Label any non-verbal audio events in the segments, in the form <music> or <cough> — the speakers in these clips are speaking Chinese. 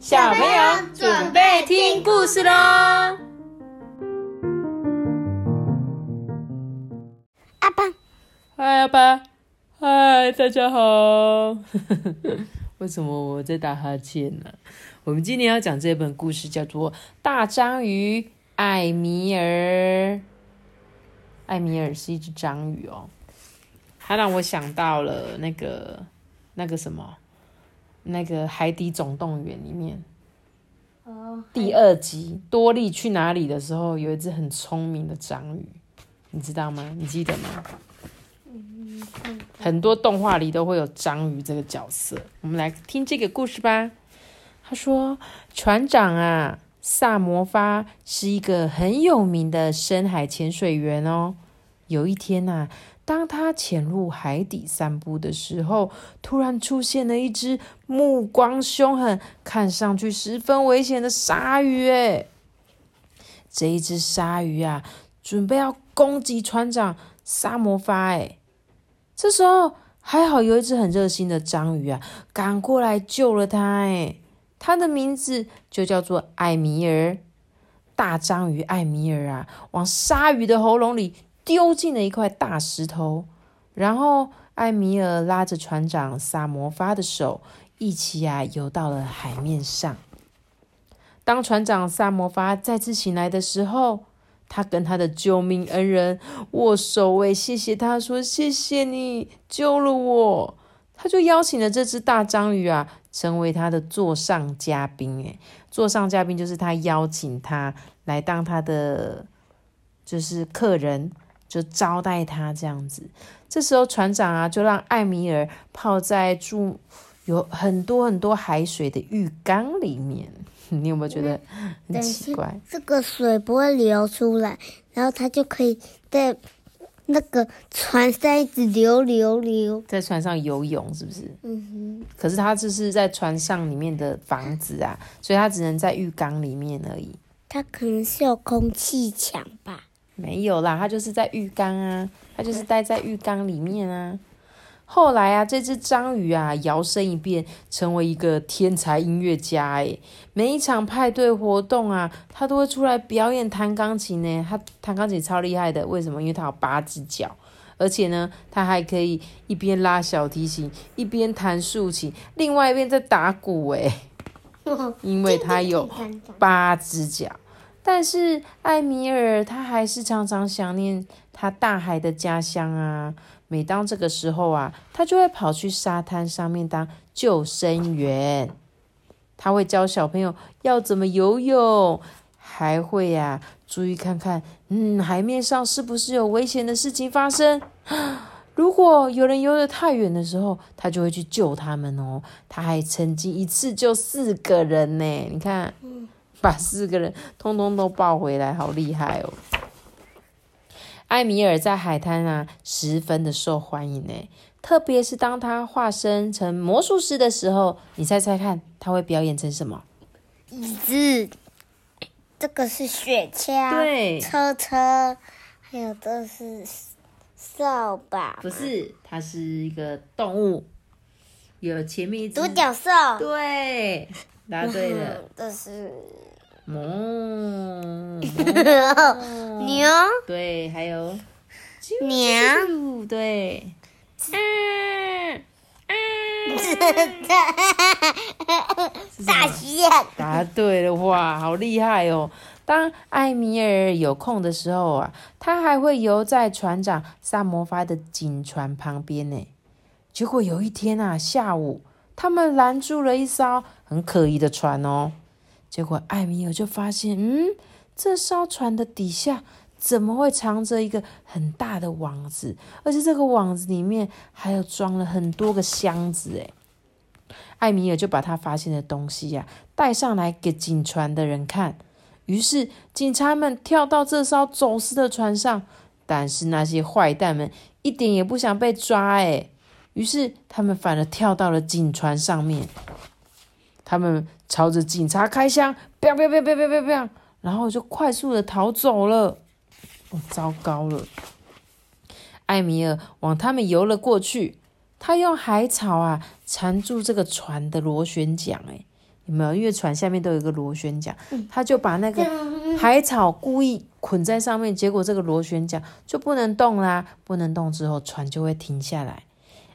小朋友准备听故事喽！阿爸，嗨，阿爸，嗨，大家好。<laughs> 为什么我在打哈欠呢？我们今天要讲这本故事，叫做《大章鱼艾米尔》。艾米尔是一只章鱼哦，它让我想到了那个那个什么，那个《海底总动员》里面哦，第二集多利去哪里的时候，有一只很聪明的章鱼，你知道吗？你记得吗？很多动画里都会有章鱼这个角色。我们来听这个故事吧。他说：“船长啊，萨摩发是一个很有名的深海潜水员哦。有一天呐、当他潜入海底散步的时候，突然出现了一只目光凶狠、看上去十分危险的鲨鱼。哎，这一只鲨鱼啊，准备要攻击船长萨摩发。哎，这时候还好有一只很热心的章鱼啊，赶过来救了他。哎，它的名字就叫做艾米尔。大章鱼艾米尔啊，往鲨鱼的喉咙里丢进了一块大石头，然后艾米尔拉着船长萨摩发的手，一起啊游到了海面上。当船长萨摩发再次醒来的时候，他跟他的救命恩人握手，为，谢谢他说谢谢你救了我。他就邀请了这只大章鱼啊，成为他的座上嘉宾。诶，座上嘉宾就是他邀请他来当他的就是客人，就招待他这样子。这时候船长啊，就让艾米尔泡在住有很多很多海水的浴缸里面。<laughs> 你有没有觉得很奇怪？这个水不会流出来，然后他就可以在那个船上一直流流流。在船上游泳是不是？嗯哼可是他这是在船上里面的房子啊，所以他只能在浴缸里面而已。他，可能是有空气墙吧？没有啦，他就是在浴缸啊，他就是待在浴缸里面啊。后来啊，这只章鱼啊，摇身一变成为一个天才音乐家诶，每一场派对活动啊，他都会出来表演弹钢琴呢。他弹钢琴超厉害的，为什么？因为他有八只脚，而且呢，他还可以一边拉小提琴，一边弹竖琴，另外一边在打鼓诶。<laughs> 因为他有八只脚。但是艾米尔他还是常常想念他大海的家乡啊。每当这个时候啊，他就会跑去沙滩上面当救生员。他会教小朋友要怎么游泳，还会呀、注意看看，嗯，海面上是不是有危险的事情发生。<gasps> 如果有人游得太远的时候，他就会去救他们哦。他还曾经一次救四个人呢，你看，<laughs> 把四个人通通都抱回来，好厉害哦！艾米尔在海滩啊，十分的受欢迎呢。特别是当他化身成魔术师的时候，你猜猜看，他会表演成什么？椅子，这个是雪橇，对车车，还有这是扫把，不是，它是一个动物，有前面一只独角兽，对，答对了，<laughs> 嗯这是哞，牛 <laughs> 对，还有。娘，啾，对，嗯 <laughs> 大象，答对了，哇，好厉害哦！当艾米尔有空的时候啊，他还会游在船长萨摩发的警船旁边呢。结果有一天啊，下午他们拦住了一艘很可疑的船哦。结果艾米尔就发现，嗯，这艘船的底下怎么会藏着一个很大的网子？而且这个网子里面还有装了很多个箱子，诶。艾米尔就把他发现的东西呀、带上来给警船的人看。于是警察们跳到这艘走私的船上，但是那些坏蛋们一点也不想被抓，哎，于是他们反而跳到了警船上面。他们朝着警察开枪，砰砰砰砰砰砰砰，然后就快速的逃走了。哦，糟糕了！艾米尔往他们游了过去，他用海草啊缠住这个船的螺旋桨，哎，有没有？因为船下面都有一个螺旋桨，他就把那个海草故意捆在上面，结果这个螺旋桨就不能动啦。不能动之后，船就会停下来。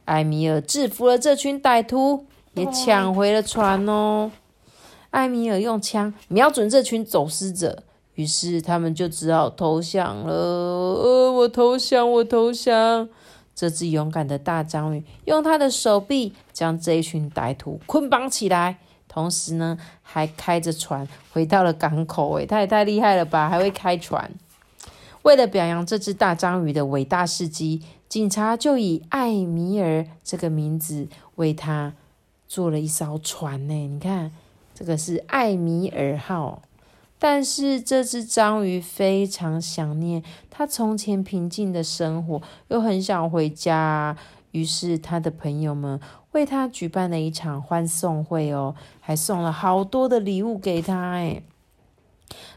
艾米尔制服了这群歹徒，也抢回了船哦。艾米尔用枪瞄准这群走私者，于是他们就只好投降了。呃，我投降，我投降。这只勇敢的大章鱼用他的手臂将这一群歹徒捆绑起来，同时呢，还开着船回到了港口。诶，他也太厉害了吧！还会开船。为了表扬这只大章鱼的伟大事迹，警察就以艾米尔这个名字为他做了一艘船呢。你看，这个是艾米尔号。但是这只章鱼非常想念它从前平静的生活，又很想回家。于是他的朋友们为他举办了一场欢送会哦，还送了好多的礼物给他。哎，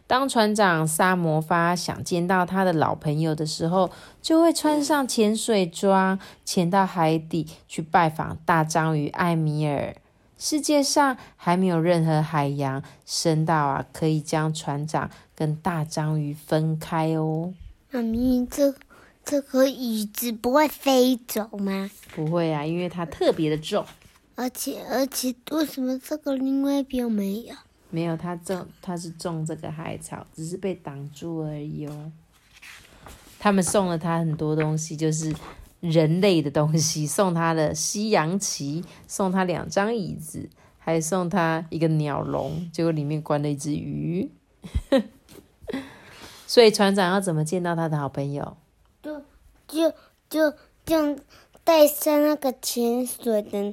当船长萨摩发想见到他的老朋友的时候，就会穿上潜水装，潜到海底去拜访大章鱼艾米尔。世界上还没有任何海洋深到啊，可以将船长跟大章鱼分开哦。妈咪，这这个椅子不会飞走吗？不会啊，因为它特别的重。而且而且，为什么这个另外一边没有？没有，他种他是种这个海草，只是被挡住而已哦。他们送了他很多东西，就是。人类的东西，送他的西洋旗，送他两张椅子，还送他一个鸟笼，结果里面关了一只鱼。<laughs> 所以船长要怎么见到他的好朋友？就就就就带上那个潜水的